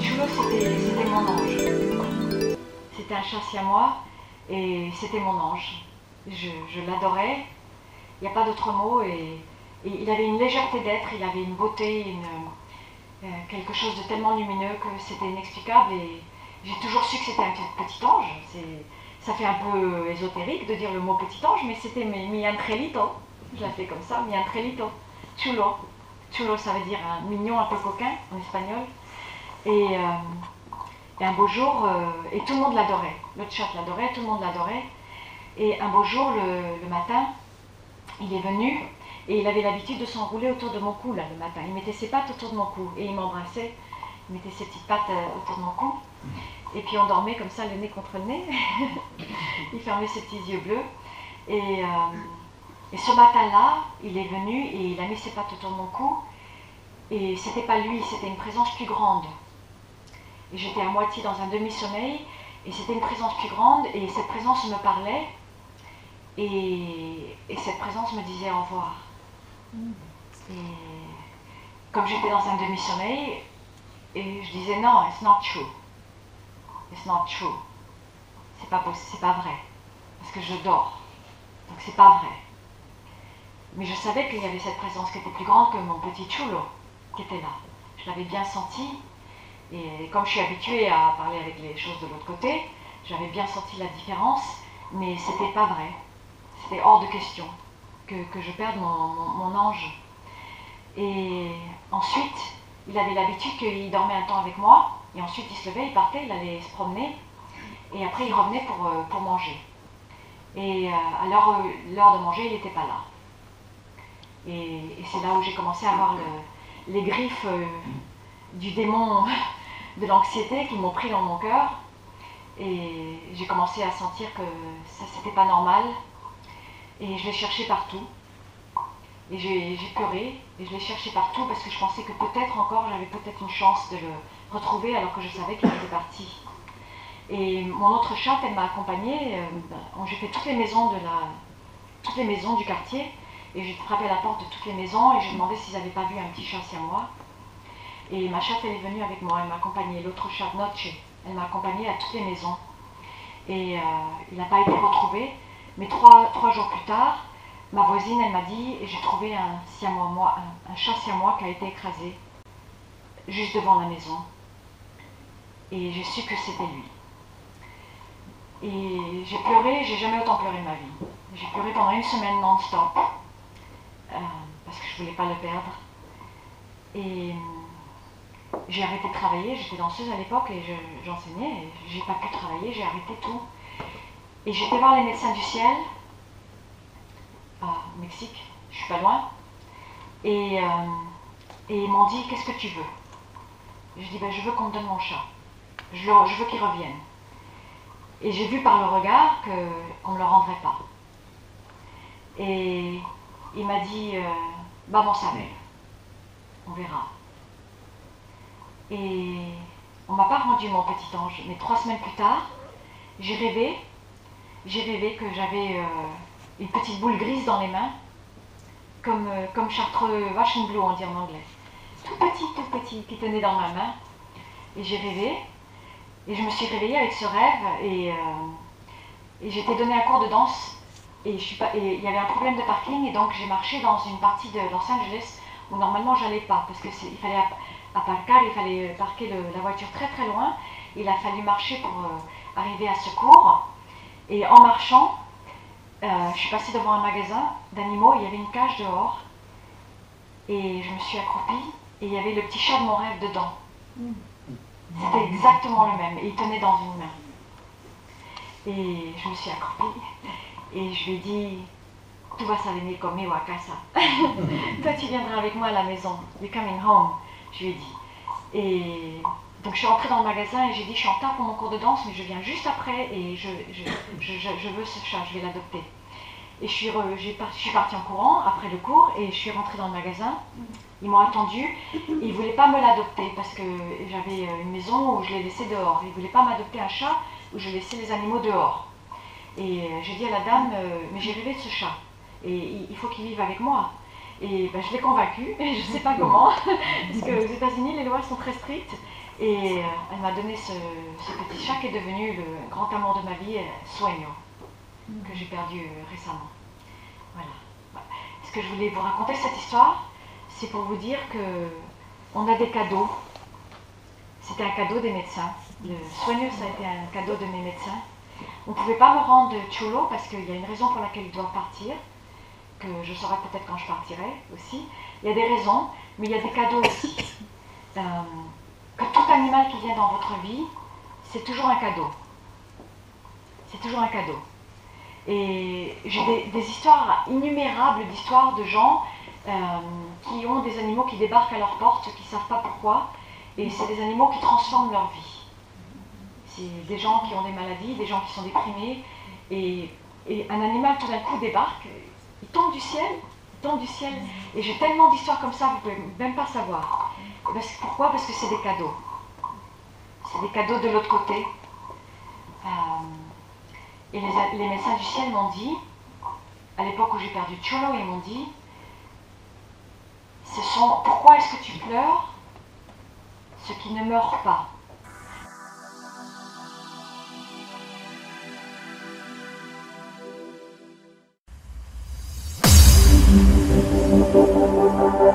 Chulo, c'était c'était mon ange. C'était un chat siamois et c'était mon ange. Je, l'adorais. Il n'y a pas d'autre mot. Et, il avait une légèreté d'être, il avait une beauté, euh, quelque chose de tellement lumineux que c'était inexplicable. Et j'ai toujours su que c'était un petit ange. Ça fait un peu ésotérique de dire le mot petit ange, mais c'était mi angelito. Je l'ai fait comme ça, mi angelito. Chulo. Chulo, ça veut dire un mignon, un peu coquin en espagnol. Et, euh, et un beau jour, euh, et tout le monde l'adorait. Le chat l'adorait, tout le monde l'adorait. Et un beau jour, le, matin, il est venu et il avait l'habitude de s'enrouler autour de mon cou là le matin. Il mettait ses pattes autour de mon cou et il m'embrassait. Il mettait ses petites pattes euh, autour de mon cou. Et puis on dormait comme ça, le nez contre le nez. il fermait ses petits yeux bleus. Et, et ce matin-là, il est venu et il a mis ses pattes autour de mon cou. Et c'était pas lui, c'était une présence plus grande. J'étais à moitié dans un demi-sommeil. Et c'était une présence plus grande. Et cette présence me parlait. Et, et cette présence me disait au revoir. Et comme j'étais dans un demi-sommeil, et je disais non, it's not true. It's not true. C'est pas possible, c'est pas vrai. Parce que je dors. Donc c'est pas vrai. Mais je savais qu'il y avait cette présence qui était plus grande que mon petit chulo qui était là. Je l'avais bien senti. Et comme je suis habituée à parler avec les choses de l'autre côté, j'avais bien senti la différence, mais c'était pas vrai. C'était hors de question que, que je perde mon, mon- ange. Et ensuite, il avait l'habitude qu'il dormait un temps avec moi, et ensuite il se levait, il partait, il allait se promener, et après il revenait pour, euh, pour manger. Et euh, à l'heure l'heure de manger, il n'était pas là. Et, c'est là où j'ai commencé à avoir le- les griffes euh, du démon de l'anxiété qui m'ont pris dans mon cœur. Et j'ai commencé à sentir que ça, c'était pas normal. Et je l'ai cherché partout. Et j'ai pleuré, et je l'ai cherché partout parce que je pensais que peut-être encore j'avais peut-être une chance de le retrouver alors que je savais qu'il était parti. Et mon autre chatte, elle m'a accompagnée. euh, j'ai fait toutes les maisons de la, toutes les maisons du quartier, et j'ai frappé à la porte de toutes les maisons et j'ai demandé s'ils n'avaient pas vu un petit chat à moi. Et ma chatte, elle est venue avec moi, elle m'a accompagnée. L'autre chatte, Noche, elle m'a accompagnée à toutes les maisons. Et euh, il n'a pas été retrouvé. Mais trois, jours plus tard, ma voisine, elle m'a dit, j'ai trouvé un, siamois, moi, un, chat siamois qui a été écrasé juste devant la maison. Et j'ai su que c'était lui. Et j'ai pleuré, j'ai jamais autant pleuré ma vie. J'ai pleuré pendant une semaine non-stop, euh, parce que je voulais pas le perdre. J'ai arrêté de travailler, j'étais danseuse à l'époque et je- j'enseignais, j'ai pas pu travailler, j'ai arrêté tout. Et j'étais voir les médecins du ciel, au Mexique, je suis pas loin, et, euh, et ils m'ont dit Qu'est-ce que tu veux? Je dis ben, Je veux qu'on me donne mon chat, je, veux qu'il revienne. Et j'ai vu par le regard qu'on ne le rendrait pas. Et il m'a dit euh, Vamos a ver, on verra. Et on m'a pas rendu mon petit ange, mais trois semaines plus tard, j'ai rêvé, j'ai rêvé que j'avais euh, une petite boule grise dans les mains, comme, euh, comme chartreux Waschenblue on dit en anglais. Tout petit, tout petit, qui tenait dans ma main. Et j'ai rêvé, et je me suis réveillée avec ce rêve, et, euh, j'étais donné un cours de danse, et il y avait un problème de parking, et donc j'ai marché dans une partie de Los Angeles où normalement j'allais pas, parce qu'il fallait app- aparcar, il fallait parquer le- la voiture très très loin, il a fallu marcher pour euh, arriver à ce cours, et en marchant, euh, je suis passée devant un magasin d'animaux, il y avait une cage dehors, et je me suis accroupie, et il y avait le petit chat de mon rêve dedans. C'était exactement le même, et il tenait dans une main. Et je me suis accroupie, et je lui ai dit, tu vas venir conmigo a casa. Toi, tu viendras avec moi à la maison. You're coming home, je lui ai dit. Et donc je suis rentrée dans le magasin et j'ai dit, je suis en retard pour mon cours de danse, mais je viens juste après et je, veux ce chat, je vais l'adopter. Et je suis, partie en courant après le cours et je suis rentrée dans le magasin. Ils m'ont attendu. et Ils ne voulaient pas me l'adopter parce que j'avais euh, une maison où je les laissais dehors. Ils ne voulaient pas m'adopter un chat où je laissais les animaux dehors. Et euh, j'ai dit à la dame, euh, mais j'ai rêvé de ce chat. Et il faut qu'il vive avec moi. Et ben, je l'ai convaincue, et je ne sais pas comment, parce qu'aux États-Unis, les lois sont très strictes. Et euh, elle m'a donné ce, petit chat qui est devenu le grand amour de ma vie, Soigno, que j'ai perdu récemment. Voilà. Ce que je voulais vous raconter cette histoire, c'est pour vous dire que on a des cadeaux. C'était un cadeau des médecins. Le soigneux, ça a été un cadeau de mes médecins. On ne pouvait pas me rendre chulo parce qu'il y a une raison pour laquelle ils doivent partir, que je saurai peut-être quand je partirai aussi. Il y a des raisons, mais il y a des cadeaux aussi. Euh, que tout animal qui vient dans votre vie, c'est toujours un cadeau. C'est toujours un cadeau. Et j'ai des, histoires innumérables d'histoires de gens euh, qui ont des animaux qui débarquent à leur porte, qui ne savent pas pourquoi, et c'est des animaux qui transforment leur vie. C'est des gens qui ont des maladies, des gens qui sont déprimés, et, un animal tout d'un coup débarque, il tombe du ciel, il tombe du ciel, et j'ai tellement d'histoires comme ça, vous ne pouvez même pas savoir. pourquoi? Parce que c'est des cadeaux. C'est des cadeaux de l'autre côté. Euh, et les, médecins du ciel m'ont dit, à l'époque où j'ai perdu Cholo, ils m'ont dit, ce sont, pourquoi est-ce que tu pleures? Ce qui ne meurt pas.